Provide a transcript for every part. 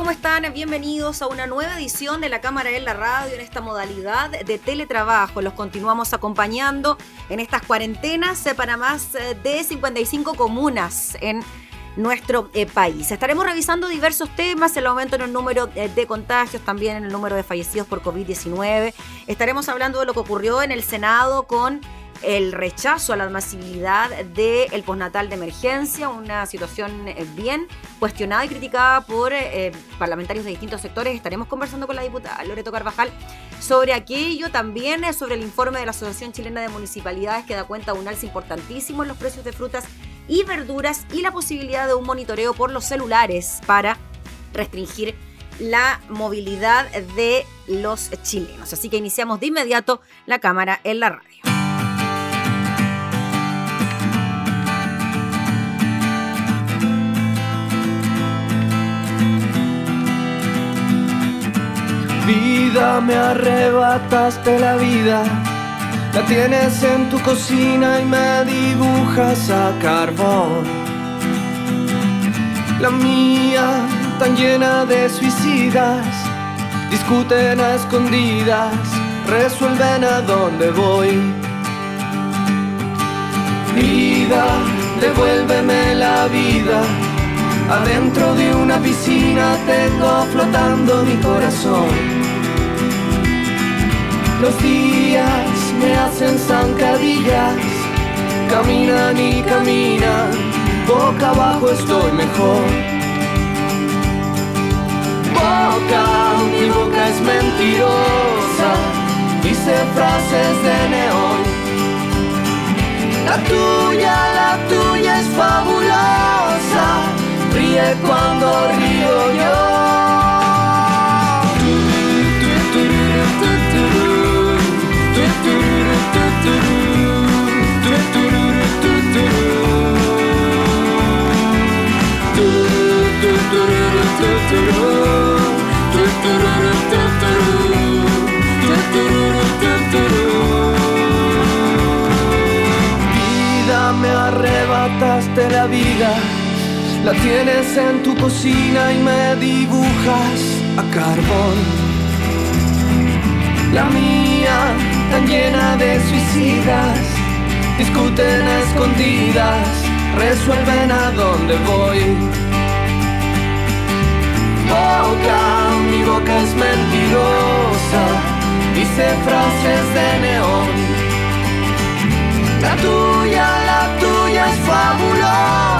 ¿Cómo están? Bienvenidos a una nueva edición de la Cámara en la Radio en esta modalidad de teletrabajo. Los continuamos acompañando en estas cuarentenas para más eh, de 55 comunas en nuestro eh, país. Estaremos revisando diversos temas, el aumento en el número eh, de contagios, también en el número de fallecidos por COVID-19. Estaremos hablando de lo que ocurrió en el Senado con el rechazo a la admisibilidad del postnatal de emergencia, una situación eh, bien cuestionada y criticada por eh, parlamentarios de distintos sectores. Estaremos conversando con la diputada Loreto Carvajal sobre aquello, también eh, sobre el informe de la Asociación Chilena de Municipalidades que da cuenta de un alza importantísimo en los precios de frutas y verduras y la posibilidad de un monitoreo por los celulares para restringir la movilidad de los chilenos. Así que iniciamos de inmediato la cámara en la radio. Vida, me arrebataste la vida. La tienes en tu cocina y me dibujas a carbón. La mía, tan llena de suicidas, discuten a escondidas, resuelven a dónde voy. Vida, devuélveme la vida Adentro de una piscina tengo flotando mi corazón. Los días me hacen zancadillas, caminan y caminan, boca abajo estoy mejor. Boca, mi boca es mentirosa, dice frases de neón. La tuya, la tuya es fabulosa cuando río yo. Vida, me arrebataste la vida la tienes en tu cocina y me dibujas a carbón. La mía, tan llena de suicidas, discuten escondidas, resuelven a dónde voy. Boca, mi boca es mentirosa, dice frases de neón. La tuya, la tuya es fabulosa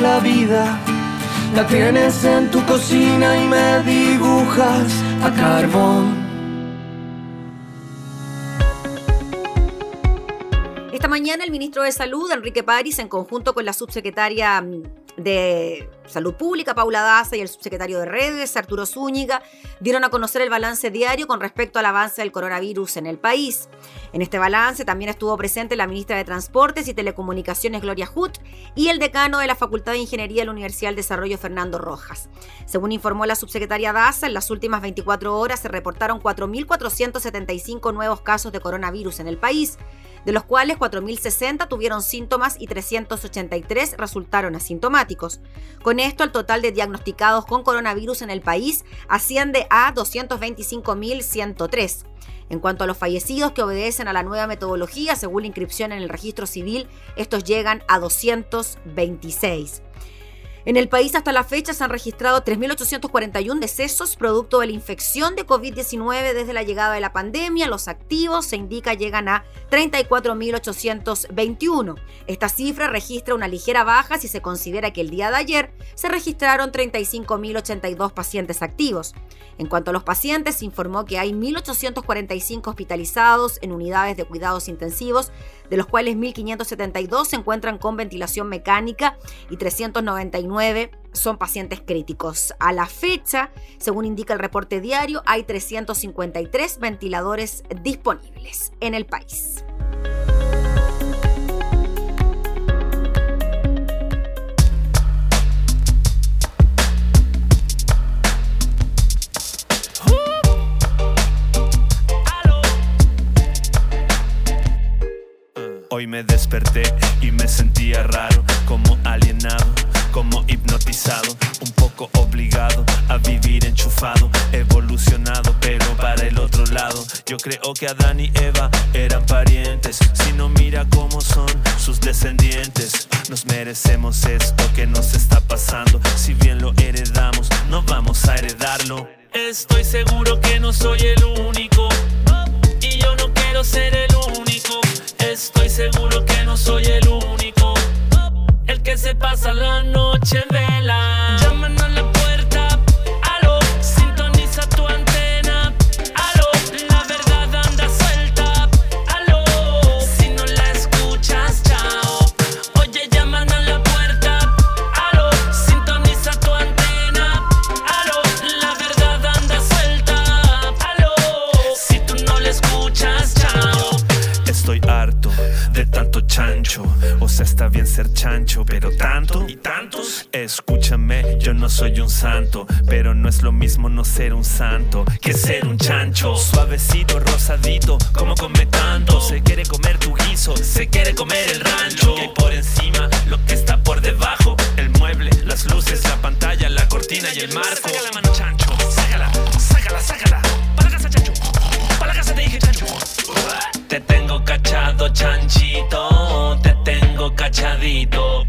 la vida, la tienes en tu cocina y me dibujas a carbón. Esta mañana el ministro de Salud, Enrique París, en conjunto con la subsecretaria mm, de Salud Pública, Paula Daza, y el subsecretario de Redes, Arturo Zúñiga, dieron a conocer el balance diario con respecto al avance del coronavirus en el país. En este balance también estuvo presente la ministra de Transportes y Telecomunicaciones, Gloria Hutt, y el decano de la Facultad de Ingeniería de la Universidad del Desarrollo, Fernando Rojas. Según informó la subsecretaria Daza, en las últimas 24 horas se reportaron 4.475 nuevos casos de coronavirus en el país de los cuales 4.060 tuvieron síntomas y 383 resultaron asintomáticos. Con esto, el total de diagnosticados con coronavirus en el país asciende a 225.103. En cuanto a los fallecidos que obedecen a la nueva metodología, según la inscripción en el registro civil, estos llegan a 226. En el país hasta la fecha se han registrado 3.841 decesos producto de la infección de COVID-19 desde la llegada de la pandemia. Los activos se indica llegan a 34.821. Esta cifra registra una ligera baja si se considera que el día de ayer se registraron 35.082 pacientes activos. En cuanto a los pacientes, se informó que hay 1.845 hospitalizados en unidades de cuidados intensivos, de los cuales 1.572 se encuentran con ventilación mecánica y 399 son pacientes críticos. A la fecha, según indica el reporte diario, hay 353 ventiladores disponibles en el país. Hoy me desperté y me sentía raro, como alienado, como hipnotizado, un poco obligado a vivir enchufado, evolucionado, pero para el otro lado. Yo creo que Adán y Eva eran parientes, si no mira cómo son sus descendientes. Nos merecemos esto que nos está pasando, si bien lo heredamos, no vamos a heredarlo. Estoy seguro que no soy el único y yo no quiero ser el único. Seguro que no soy el único. El que se pasa la noche en vela. Santo, pero no es lo mismo no ser un santo que ser un chancho. Suavecito, rosadito, como come tanto. Se quiere comer tu guiso, se quiere comer el rancho. Y por encima, lo que está por debajo: el mueble, las luces, la pantalla, la cortina y el marco. Saca la mano, chancho. Sácala, sácala, sácala. Para la casa, chancho. Para la casa te dije, chancho. Te tengo cachado, chanchito. Te tengo cachadito.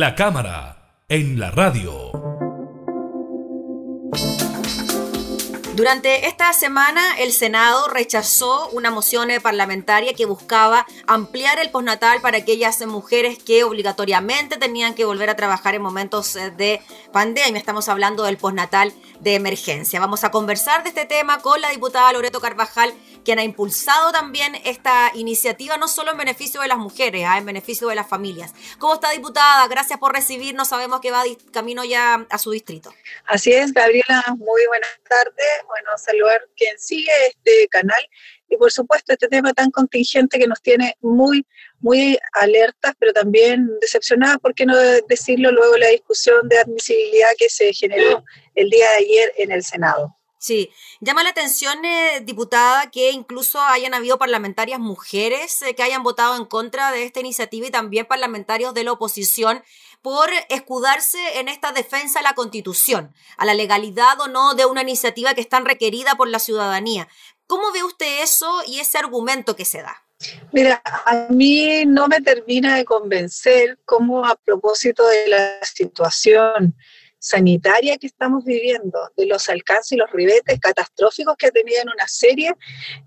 La cámara en la radio. Durante esta semana, el Senado rechazó una moción parlamentaria que buscaba ampliar el postnatal para aquellas mujeres que obligatoriamente tenían que volver a trabajar en momentos de pandemia. Estamos hablando del postnatal de emergencia. Vamos a conversar de este tema con la diputada Loreto Carvajal, quien ha impulsado también esta iniciativa, no solo en beneficio de las mujeres, ¿ah? en beneficio de las familias. ¿Cómo está, diputada? Gracias por recibirnos. Sabemos que va camino ya a su distrito. Así es, Gabriela. Muy buenas tardes. Bueno, saludar quien sigue este canal y por supuesto este tema tan contingente que nos tiene muy, muy alertas, pero también decepcionadas, ¿por qué no decirlo luego la discusión de admisibilidad que se generó el día de ayer en el Senado? Sí, llama la atención, eh, diputada, que incluso hayan habido parlamentarias mujeres eh, que hayan votado en contra de esta iniciativa y también parlamentarios de la oposición por escudarse en esta defensa a la constitución, a la legalidad o no de una iniciativa que es tan requerida por la ciudadanía. ¿Cómo ve usted eso y ese argumento que se da? Mira, a mí no me termina de convencer cómo a propósito de la situación sanitaria que estamos viviendo, de los alcances y los ribetes catastróficos que tenían una serie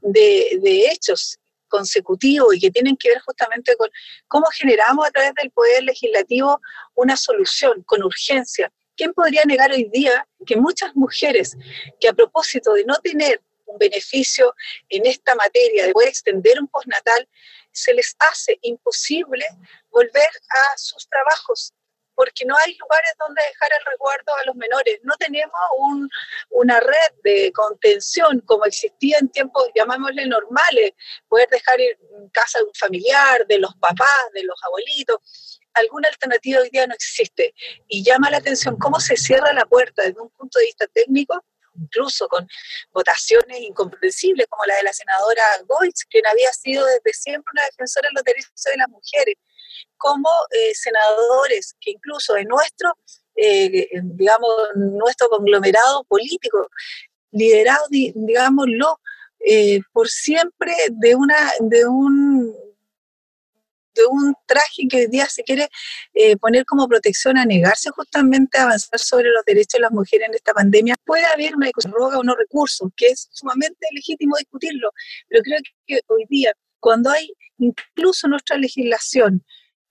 de, hechos consecutivos y que tienen que ver justamente con cómo generamos a través del Poder Legislativo una solución con urgencia. ¿Quién podría negar hoy día que muchas mujeres que a propósito de no tener beneficio en esta materia de poder extender un postnatal, se les hace imposible volver a sus trabajos porque no hay lugares donde dejar el resguardo a los menores. No tenemos una red de contención como existía en tiempos, llamémosle normales, poder dejar en casa de un familiar, de los papás, de los abuelitos. Alguna alternativa hoy día no existe. Y llama la atención cómo se cierra la puerta desde un punto de vista técnico incluso con votaciones incomprensibles como la de la senadora Goitz, quien había sido desde siempre una defensora de los derechos de las mujeres, como eh, senadores que incluso de nuestro, eh, digamos, nuestro conglomerado político, liderado, digámoslo, eh, por siempre de, una, de un de un traje que hoy día se quiere eh, poner como protección a negarse justamente a avanzar sobre los derechos de las mujeres en esta pandemia, puede haber una roga o no recursos, que es sumamente legítimo discutirlo, pero creo que hoy día, cuando hay incluso nuestra legislación,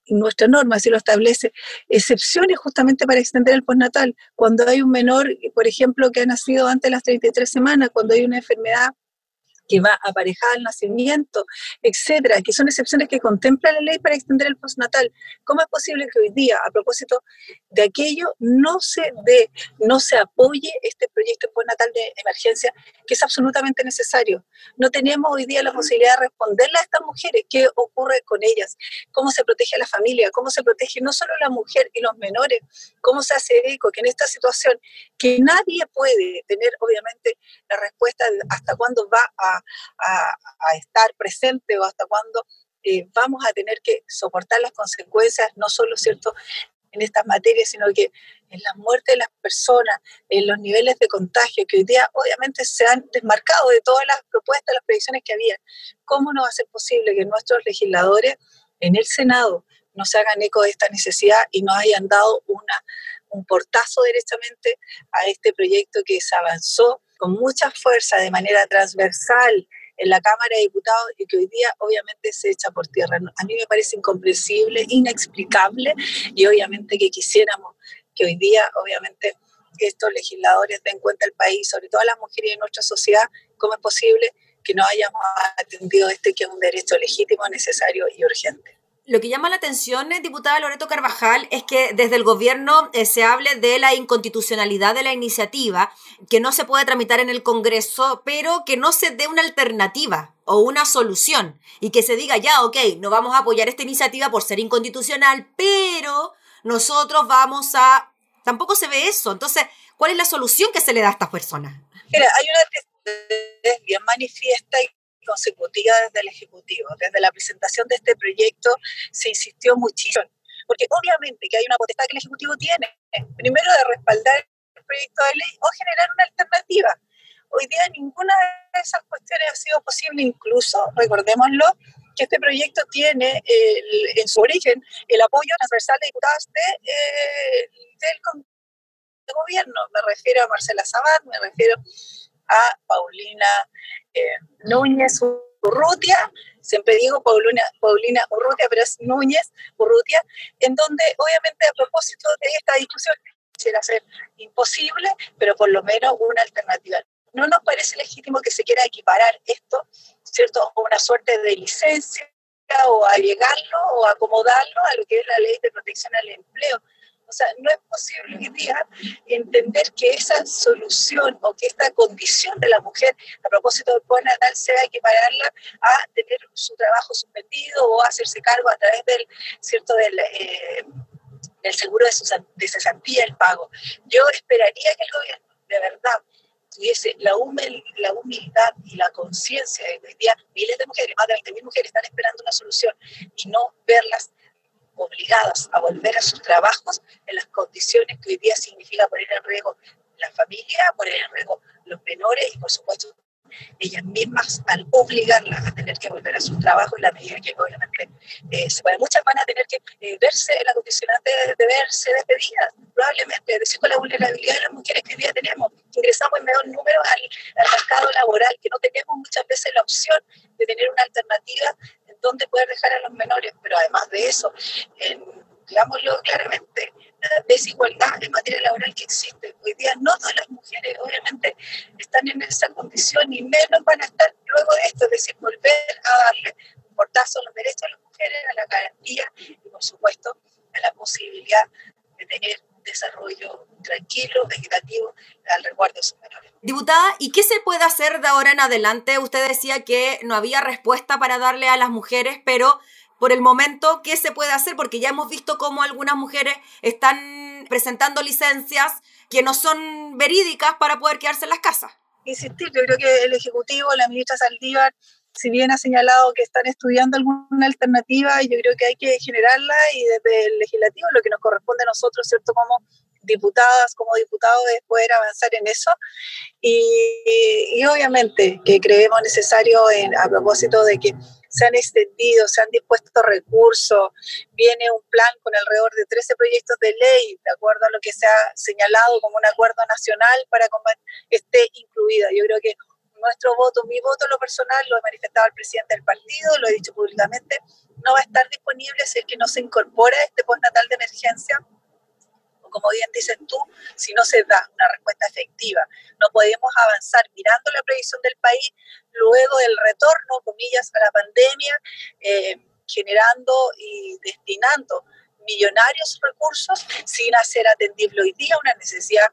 nuestra norma si lo establece, excepciones justamente para extender el postnatal, cuando hay un menor, por ejemplo, que ha nacido antes de las 33 semanas, cuando hay una enfermedad que va aparejada al nacimiento, etcétera, que son excepciones que contempla la ley para extender el postnatal. ¿Cómo es posible que hoy día, a propósito de aquello, no se dé, no se apoye este proyecto postnatal de emergencia que es absolutamente necesario? No tenemos hoy día la posibilidad de responderle a estas mujeres. Qué ocurre con ellas, cómo se protege a la familia, cómo se protege no solo la mujer y los menores, cómo se hace eco que en esta situación que nadie puede tener obviamente la respuesta de hasta cuándo va a a, estar presente o hasta cuándo eh, vamos a tener que soportar las consecuencias, no solo, ¿cierto?, en estas materias, sino que en la muerte de las personas, en los niveles de contagio que hoy día obviamente se han desmarcado de todas las propuestas, las predicciones que había. ¿Cómo no va a ser posible que nuestros legisladores en el Senado no se hagan eco de esta necesidad y nos hayan dado una, un portazo directamente a este proyecto que se avanzó con mucha fuerza, de manera transversal, en la Cámara de Diputados y que hoy día obviamente se echa por tierra. A mí me parece incomprensible, inexplicable y obviamente que quisiéramos que hoy día obviamente estos legisladores den cuenta al país, sobre todo a las mujeres de nuestra sociedad, cómo es posible que no hayamos atendido este que es un derecho legítimo, necesario y urgente. Lo que llama la atención, eh, diputada Loreto Carvajal, es que desde el gobierno eh, se hable de la inconstitucionalidad de la iniciativa, que no se puede tramitar en el Congreso, pero que no se dé una alternativa o una solución y que se diga ya, ok, no vamos a apoyar esta iniciativa por ser inconstitucional, pero nosotros vamos a... Tampoco se ve eso. Entonces, ¿cuál es la solución que se le da a estas personas? Mira, hay una bien manifiesta consecutiva desde el Ejecutivo. Desde la presentación de este proyecto se insistió muchísimo, porque obviamente que hay una potestad que el Ejecutivo tiene, primero de respaldar el proyecto de ley o generar una alternativa. Hoy día ninguna de esas cuestiones ha sido posible, incluso, recordémoslo, que este proyecto tiene en su origen el apoyo transversal de diputados de, eh, del gobierno. Me refiero a Marcela Sabat, me refiero a Paulina eh, Núñez Urrutia, siempre digo Paulina, Paulina Urrutia, pero es Núñez Urrutia, en donde obviamente a propósito de esta discusión quisiera ser imposible, pero por lo menos una alternativa. no nos parece legítimo que se quiera equiparar esto, ¿cierto?, a una suerte de licencia o a llegarlo o acomodarlo a lo que es la ley de protección al empleo. O sea, no es posible hoy día entender que esa solución o que esta condición de la mujer a propósito del poder natal sea equipararla a tener su trabajo suspendido o hacerse cargo a través del, ¿cierto? del, eh, seguro de, su, de cesantía, el pago. Yo esperaría que el gobierno, de verdad, tuviese la, humildad y la conciencia de hoy día miles de mujeres, más de 20.000 mujeres, están esperando una solución y no verlas obligadas a volver a sus trabajos en las condiciones que hoy día significa poner en riesgo la familia, poner en riesgo los menores y por supuesto ellas mismas al obligarlas a tener que volver a su trabajo en la medida que obviamente eh, se puede. Muchas van a tener que eh, verse en la condicionante de, verse despedidas, probablemente, decir, con la vulnerabilidad de las mujeres que hoy día tenemos, ingresamos en menor número al, al mercado laboral, que no tenemos muchas veces la opción de tener una alternativa dónde poder dejar a los menores, pero además de eso, digámoslo claramente, la desigualdad en materia laboral que existe. Hoy día no todas las mujeres obviamente están en esa condición y menos van a estar luego de esto, es decir, volver a darle un portazo a los derechos de las mujeres, a la garantía y por supuesto a la posibilidad de tener desarrollo tranquilo, vegetativo, al resguardo de sus menores. Diputada, ¿y qué se puede hacer de ahora en adelante? Usted decía que no había respuesta para darle a las mujeres, pero por el momento, ¿qué se puede hacer? Porque ya hemos visto cómo algunas mujeres están presentando licencias que no son verídicas para poder quedarse en las casas. Insistir, yo creo que el Ejecutivo, la ministra Saldívar, si bien ha señalado que están estudiando alguna alternativa, yo creo que hay que generarla y desde el legislativo lo que nos corresponde a nosotros, ¿cierto? Como diputadas, como diputados, es poder avanzar en eso. Y, obviamente que creemos necesario en, a propósito de que se han extendido, se han dispuesto recursos, viene un plan con alrededor de 13 proyectos de ley, de acuerdo a lo que se ha señalado como un acuerdo nacional para que esté incluida. Yo creo que nuestro voto, mi voto en lo personal, lo he manifestado al presidente del partido, lo he dicho públicamente, no va a estar disponible si es que no se incorpora este postnatal de emergencia o como bien dices tú, si no se da una respuesta efectiva. No podemos avanzar mirando la previsión del país luego del retorno, comillas, a la pandemia, eh, generando y destinando millonarios recursos sin hacer atendible hoy día una necesidad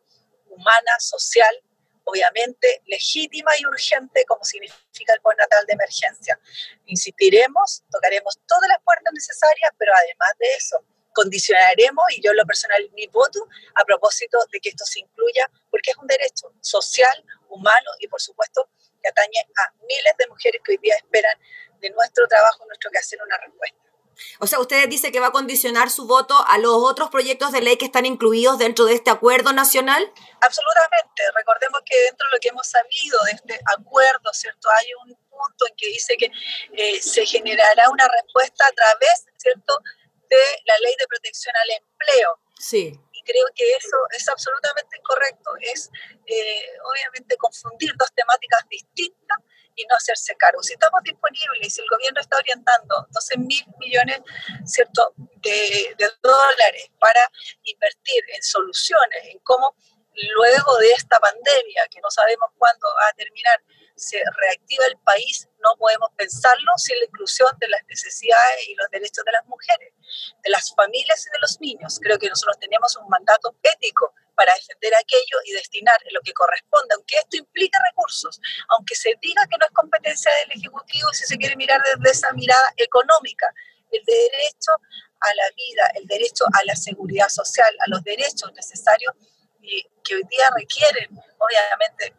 humana, social obviamente legítima y urgente como significa el natal de emergencia. Insistiremos, tocaremos todas las puertas necesarias, pero además de eso, condicionaremos, y yo en lo personal mi voto, a propósito de que esto se incluya, porque es un derecho social, humano y por supuesto que atañe a miles de mujeres que hoy día esperan de nuestro trabajo, nuestro quehacer, una respuesta. O sea, usted dice que va a condicionar su voto a los otros proyectos de ley que están incluidos dentro de este acuerdo nacional. Absolutamente. Recordemos que dentro de lo que hemos sabido de este acuerdo, ¿cierto? Hay un punto en que dice que eh, se generará una respuesta a través, ¿cierto?, de la ley de protección al empleo. Sí. Y creo que eso es absolutamente incorrecto. Es, eh, obviamente, confundir dos temáticas distintas y no hacerse cargo. Si estamos disponibles y si el gobierno está orientando 12 mil millones ¿cierto? De, de dólares para invertir en soluciones, en cómo luego de esta pandemia, que no sabemos cuándo va a terminar, se reactiva el país, no podemos pensarlo sin la inclusión de las necesidades y los derechos de las mujeres, de las familias y de los niños. Creo que nosotros tenemos un mandato ético para defender aquello y destinar lo que corresponde, aunque esto implique recursos, aunque se diga que no es competencia del Ejecutivo si se quiere mirar desde esa mirada económica, el derecho a la vida, el derecho a la seguridad social, a los derechos necesarios y que hoy día requieren, obviamente,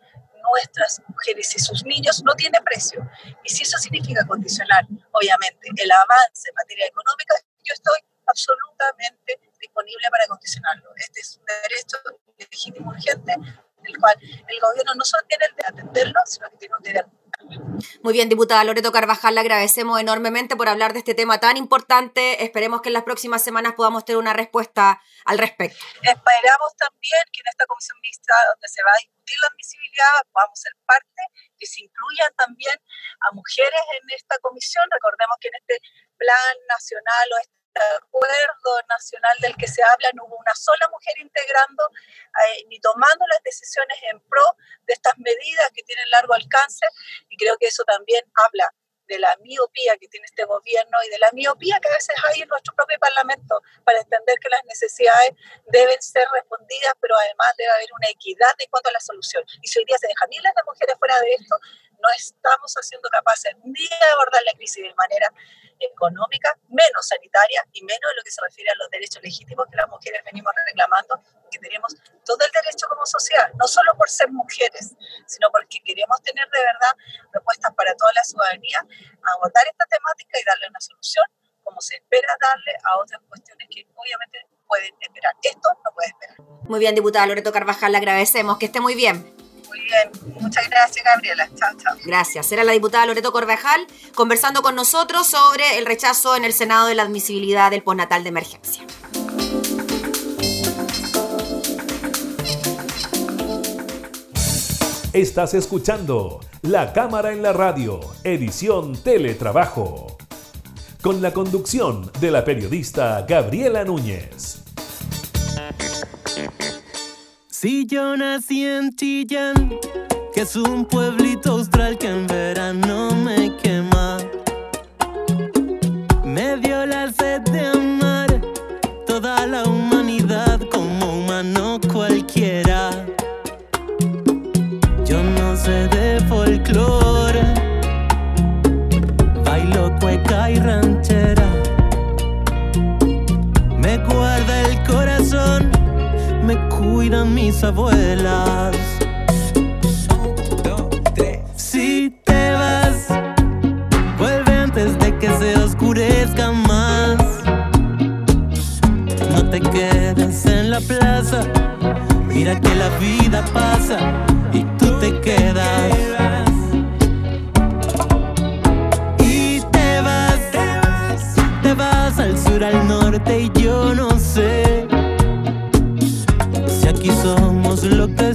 nuestras mujeres y sus niños no tiene precio. Y si eso significa condicionar, obviamente, el avance en materia económica, yo estoy absolutamente disponible para condicionarlo. Este es un derecho legítimo urgente, el cual el gobierno no solo tiene el de atenderlo, sino que tiene un deber muy bien, diputada Loreto Carvajal, le agradecemos enormemente por hablar de este tema tan importante. Esperemos que en las próximas semanas podamos tener una respuesta al respecto. Esperamos también que en esta comisión mixta, donde se va a discutir la admisibilidad, podamos ser parte, que se incluyan también a mujeres en esta comisión. Recordemos que en este plan nacional o acuerdo nacional del que se habla no hubo una sola mujer integrando eh, ni tomando las decisiones en pro de estas medidas que tienen largo alcance y creo que eso también habla de la miopía que tiene este gobierno y de la miopía que a veces hay en nuestro propio Parlamento para entender que las necesidades deben ser respondidas, pero además debe haber una equidad en cuanto a la solución. Y si hoy día se dejan miles de mujeres fuera de esto, no estamos haciendo capaces ni de abordar la crisis de manera económica, menos sanitaria y menos en lo que se refiere a los derechos legítimos que las mujeres venimos reclamando, que tenemos todo el derecho como sociedad, no solo por ser mujeres, sino porque queremos tener de verdad propuestas para toda la ciudadanía, abordar esta temática y darle una solución como se espera darle a otras cuestiones que obviamente pueden esperar. Esto no puede esperar. Muy bien, diputada Loreto Carvajal, le agradecemos. Que esté muy bien. Muy bien, muchas gracias Gabriela. Chao, chao. Gracias. Era la diputada Loreto Corvejal conversando con nosotros sobre el rechazo en el Senado de la admisibilidad del postnatal de emergencia. Estás escuchando La Cámara en la Radio, edición Teletrabajo, con la conducción de la periodista Gabriela Núñez. Si yo nací en Chillán, que es un pueblito austral que en verano me quema, mis abuelas. Si te vas, vuelve antes de que se oscurezca más. No te quedes en la plaza, mira que la vida pasa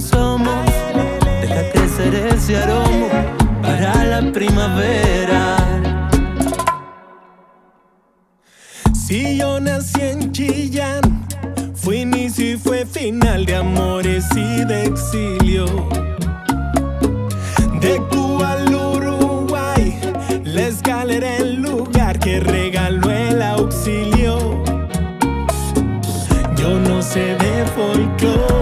somos. Deja crecer ese aroma para la primavera. Si yo nací en Chillán, fue inicio y fue final de amores y de exilio. De Cuba al Uruguay, la escalera el lugar que regaló el auxilio. Yo no sé de folclore.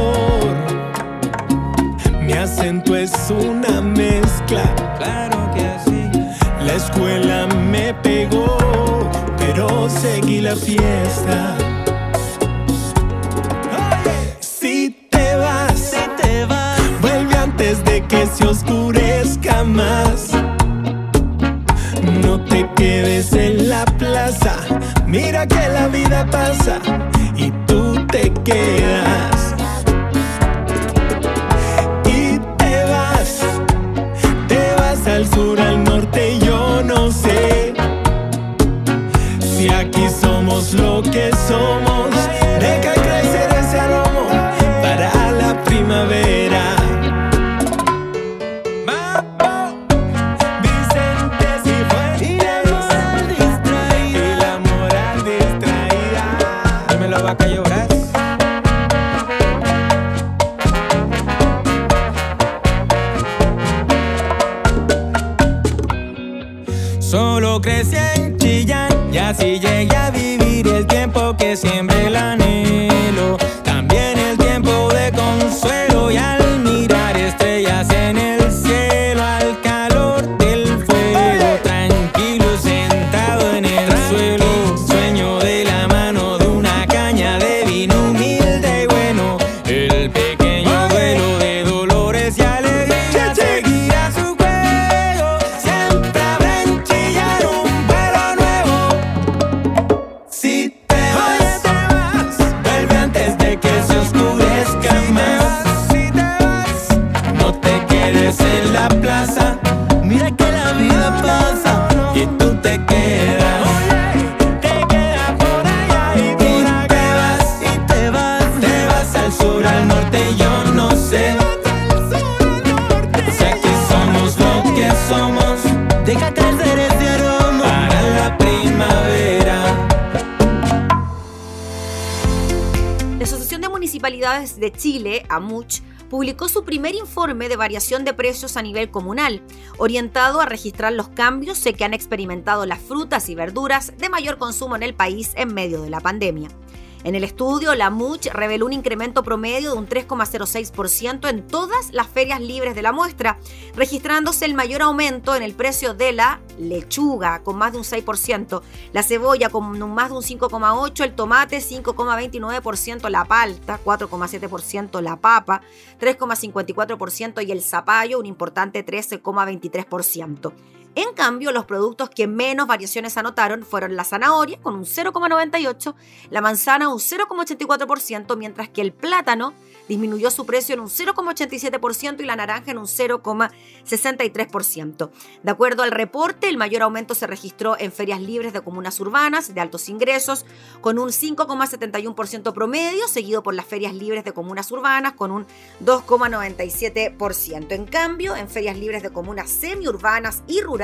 Es una mezcla. Claro que así. La escuela me pegó, pero seguí la fiesta. Si te vas, si te vas, vuelve antes de que se oscurezca más. No te quedes en la plaza, mira que la vida pasa y tú te quedas. De Chile, AMUCH, publicó su primer informe de variación de precios a nivel comunal, orientado a registrar los cambios que han experimentado las frutas y verduras de mayor consumo en el país en medio de la pandemia. En el estudio, la MUCH reveló un incremento promedio de un 3,06% en todas las ferias libres de la muestra, registrándose el mayor aumento en el precio de la lechuga, con más de un 6%, la cebolla con más de un 5,8%, el tomate 5,29%, la palta 4,7%, la papa 3,54% y el zapallo un importante 13,23%. En cambio, los productos que menos variaciones anotaron fueron la zanahoria con un 0,98, la manzana un 0,84%, mientras que el plátano disminuyó su precio en un 0,87% y la naranja en un 0,63%. De acuerdo al reporte, el mayor aumento se registró en ferias libres de comunas urbanas de altos ingresos, con un 5,71% promedio, seguido por las ferias libres de comunas urbanas con un 2,97%. En cambio, en ferias libres de comunas semiurbanas y rurales,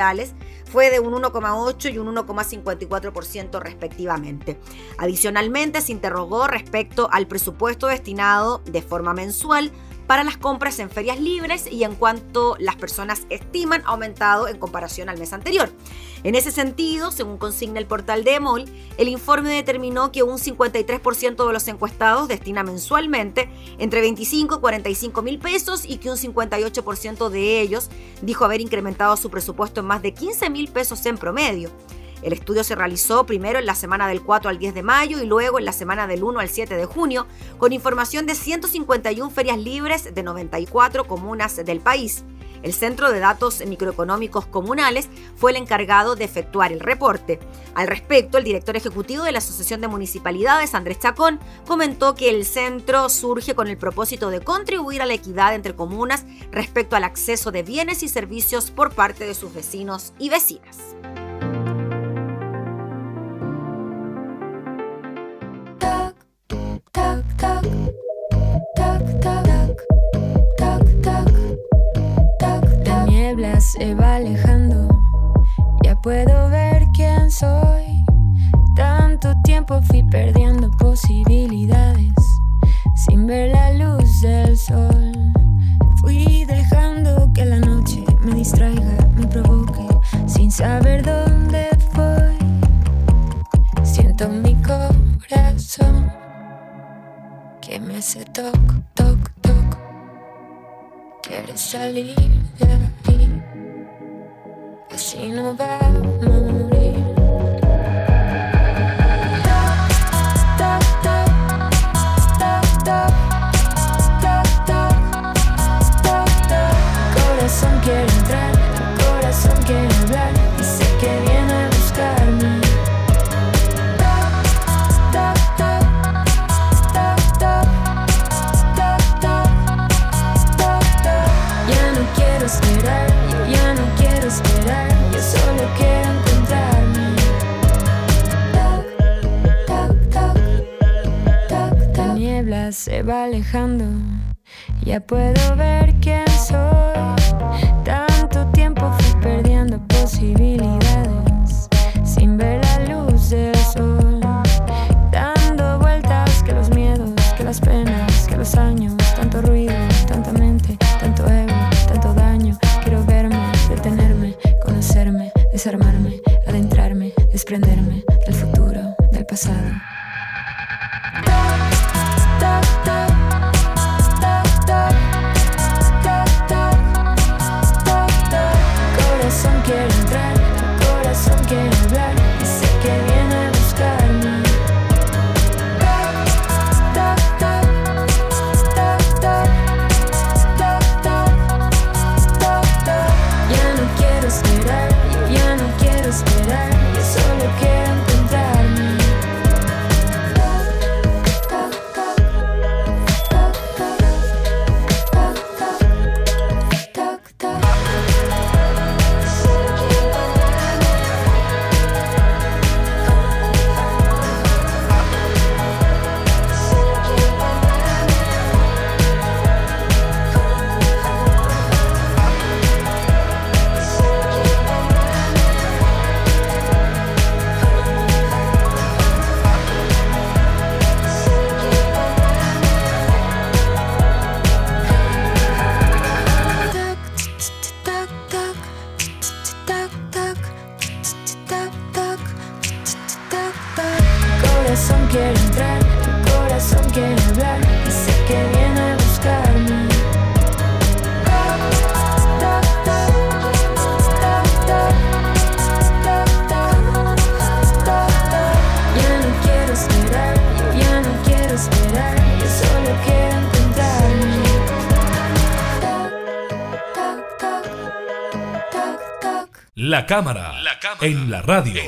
fue de un 1,8 y un 1,54% respectivamente. Adicionalmente, se interrogó respecto al presupuesto destinado de forma mensual para las compras en ferias libres y en cuanto las personas estiman aumentado en comparación al mes anterior. En ese sentido, según consigna el portal de EMOL, el informe determinó que un 53% de los encuestados destina mensualmente entre 25 y 45 mil pesos y que un 58% de ellos dijo haber incrementado su presupuesto en más de 15 mil pesos en promedio. El estudio se realizó primero en la semana del 4 al 10 de mayo y luego en la semana del 1 al 7 de junio, con información de 151 ferias libres de 94 comunas del país. El Centro de Datos Microeconómicos Comunales fue el encargado de efectuar el reporte. Al respecto, el director ejecutivo de la Asociación de Municipalidades, Andrés Chacón, comentó que el centro surge con el propósito de contribuir a la equidad entre comunas respecto al acceso de bienes y servicios por parte de sus vecinos y vecinas. Se va alejando. Ya puedo ver quién soy. Tanto tiempo fui perdiendo posibilidades sin ver la luz del sol. Fui dejando que la noche me distraiga, me provoque, sin saber dónde voy. Siento mi corazón que me hace toc, toc, toc. Quiere salir de. Así no va a morir. Ya puedo ver quién soy. Esperar, La cámara, en la radio.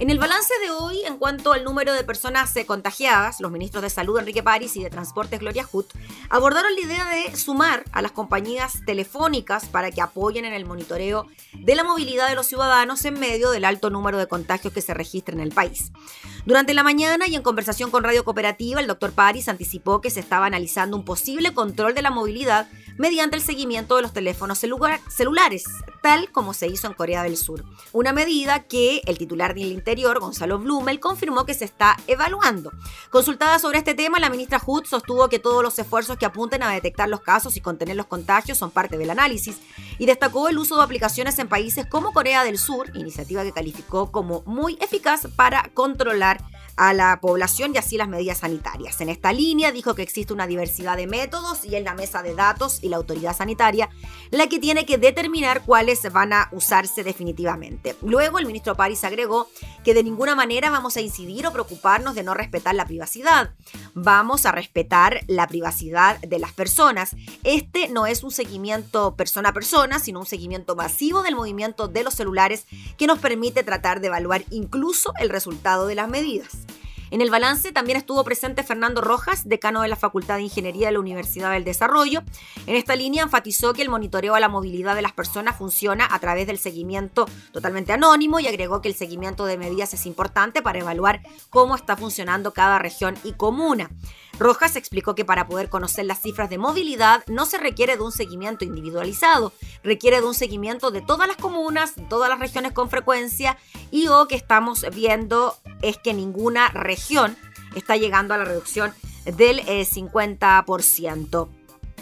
En el balance de hoy, en cuanto al número de personas eh, contagiadas, los ministros de Salud Enrique París y de Transportes Gloria Hood abordaron la idea de sumar a las compañías telefónicas para que apoyen en el monitoreo de la movilidad de los ciudadanos en medio del alto número de contagios que se registran en el país. Durante la mañana y en conversación con Radio Cooperativa, el doctor París anticipó que se estaba analizando un posible control de la movilidad mediante el seguimiento de los teléfonos celulares, tal como se hizo en Corea del Sur. Una medida que el titular del Interior, Gonzalo Blumel, confirmó que se está evaluando. Consultada sobre este tema, la ministra Hood sostuvo que todos los esfuerzos que apunten a detectar los casos y contener los contagios son parte del análisis y destacó el uso de aplicaciones en países como Corea del Sur, iniciativa que calificó como muy eficaz para controlar a la población y así las medidas sanitarias. En esta línea dijo que existe una diversidad de métodos y en la mesa de datos y la autoridad sanitaria la que tiene que determinar cuáles van a usarse definitivamente. Luego el ministro París agregó que de ninguna manera vamos a incidir o preocuparnos de no respetar la privacidad. Vamos a respetar la privacidad de las personas. Este no es un seguimiento persona a persona, sino un seguimiento masivo del movimiento de los celulares que nos permite tratar de evaluar incluso el resultado de las medidas. En el balance también estuvo presente Fernando Rojas, decano de la Facultad de Ingeniería de la Universidad del Desarrollo. En esta línea enfatizó que el monitoreo a la movilidad de las personas funciona a través del seguimiento totalmente anónimo y agregó que el seguimiento de medidas es importante para evaluar cómo está funcionando cada región y comuna. Rojas explicó que para poder conocer las cifras de movilidad no se requiere de un seguimiento individualizado, requiere de un seguimiento de todas las comunas, todas las regiones con frecuencia y o que estamos viendo es que ninguna región está llegando a la reducción del 50%.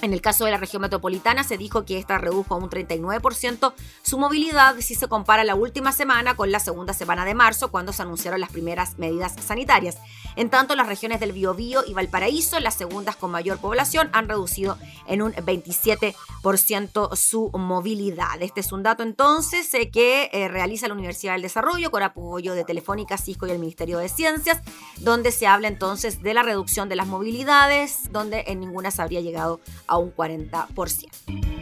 En el caso de la región metropolitana se dijo que esta redujo a un 39% su movilidad si se compara la última semana con la segunda semana de marzo cuando se anunciaron las primeras medidas sanitarias. En tanto, las regiones del Biobío y Valparaíso, las segundas con mayor población, han reducido en un 27% su movilidad. Este es un dato entonces eh, que eh, realiza la Universidad del Desarrollo con apoyo de Telefónica, Cisco y el Ministerio de Ciencias, donde se habla entonces de la reducción de las movilidades, donde en ninguna se habría llegado a a un 40%.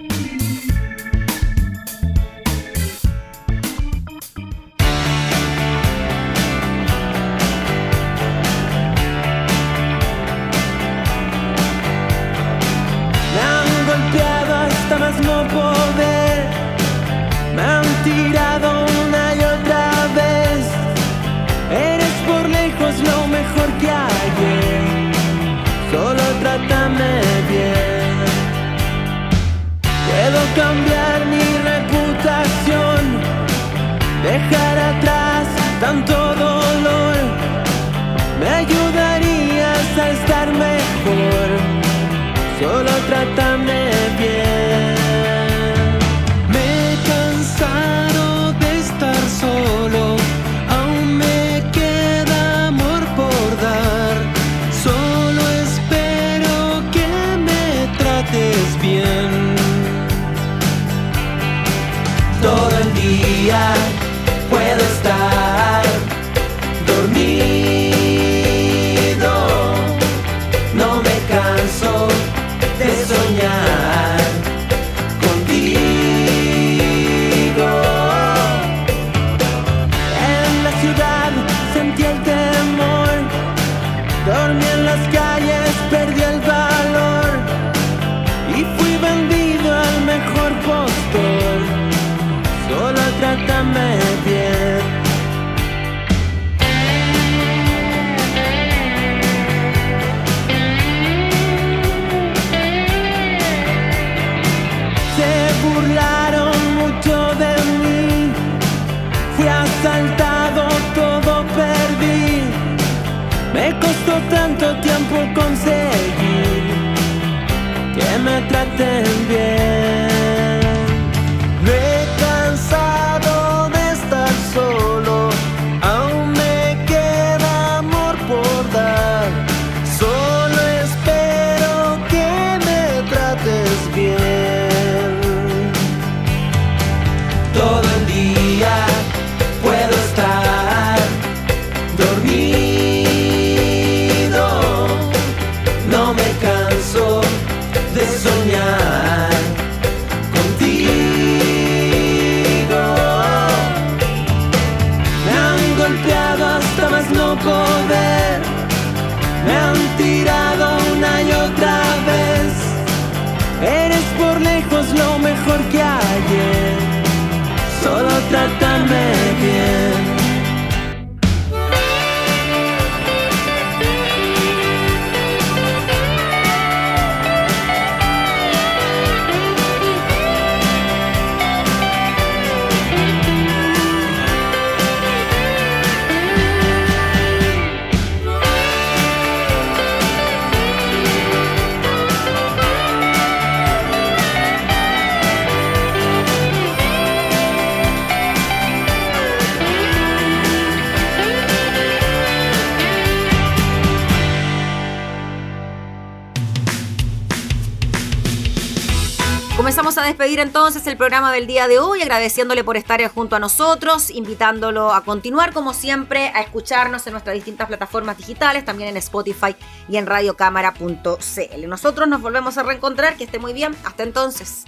Comenzamos a despedir entonces el programa del día de hoy, agradeciéndole por estar junto a nosotros, invitándolo a continuar como siempre a escucharnos en nuestras distintas plataformas digitales, también en Spotify y en radiocámara.cl. Nosotros nos volvemos a reencontrar, que esté muy bien, hasta entonces.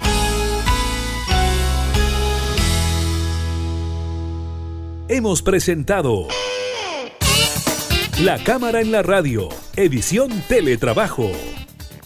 Hemos presentado La Cámara en la Radio, edición Teletrabajo